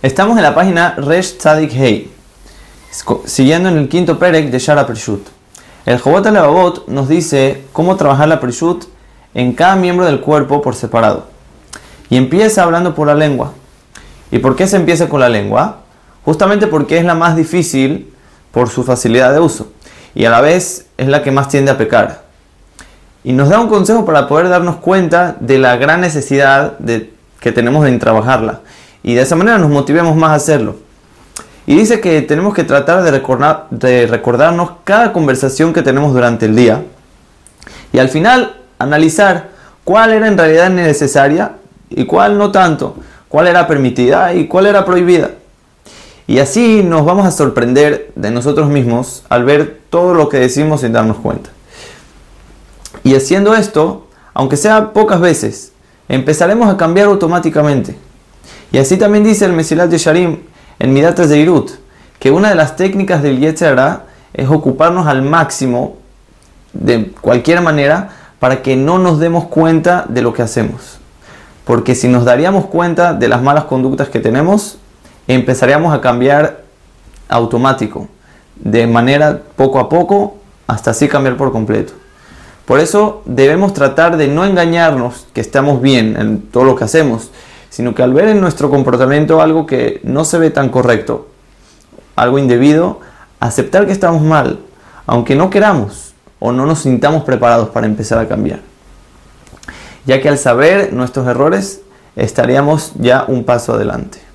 Estamos en la página Resh Tzadik Hei, siguiendo en el quinto perek de Shara Prishut. El Jobot Alevabot nos dice cómo trabajar la Prishut en cada miembro del cuerpo por separado. Y empieza hablando por la lengua. ¿Y por qué se empieza con la lengua? Justamente porque es la más difícil por su facilidad de uso. Y a la vez es la que más tiende a pecar. Y nos da un consejo para poder darnos cuenta de la gran necesidad de, que tenemos en trabajarla. Y de esa manera nos motivemos más a hacerlo. Y dice que tenemos que tratar de, recordar, de recordarnos cada conversación que tenemos durante el día. Y al final analizar cuál era en realidad necesaria y cuál no tanto. Cuál era permitida y cuál era prohibida. Y así nos vamos a sorprender de nosotros mismos al ver todo lo que decimos sin darnos cuenta. Y haciendo esto, aunque sea pocas veces, empezaremos a cambiar automáticamente. Y así también dice el Mesilat de Sharim en Midat Zeirut, que una de las técnicas del Yetzirah es ocuparnos al máximo de cualquier manera para que no nos demos cuenta de lo que hacemos. Porque si nos daríamos cuenta de las malas conductas que tenemos, empezaríamos a cambiar automático, de manera poco a poco, hasta así cambiar por completo. Por eso debemos tratar de no engañarnos que estamos bien en todo lo que hacemos, sino que al ver en nuestro comportamiento algo que no se ve tan correcto, algo indebido, aceptar que estamos mal, aunque no queramos o no nos sintamos preparados para empezar a cambiar. Ya que al saber nuestros errores estaríamos ya un paso adelante.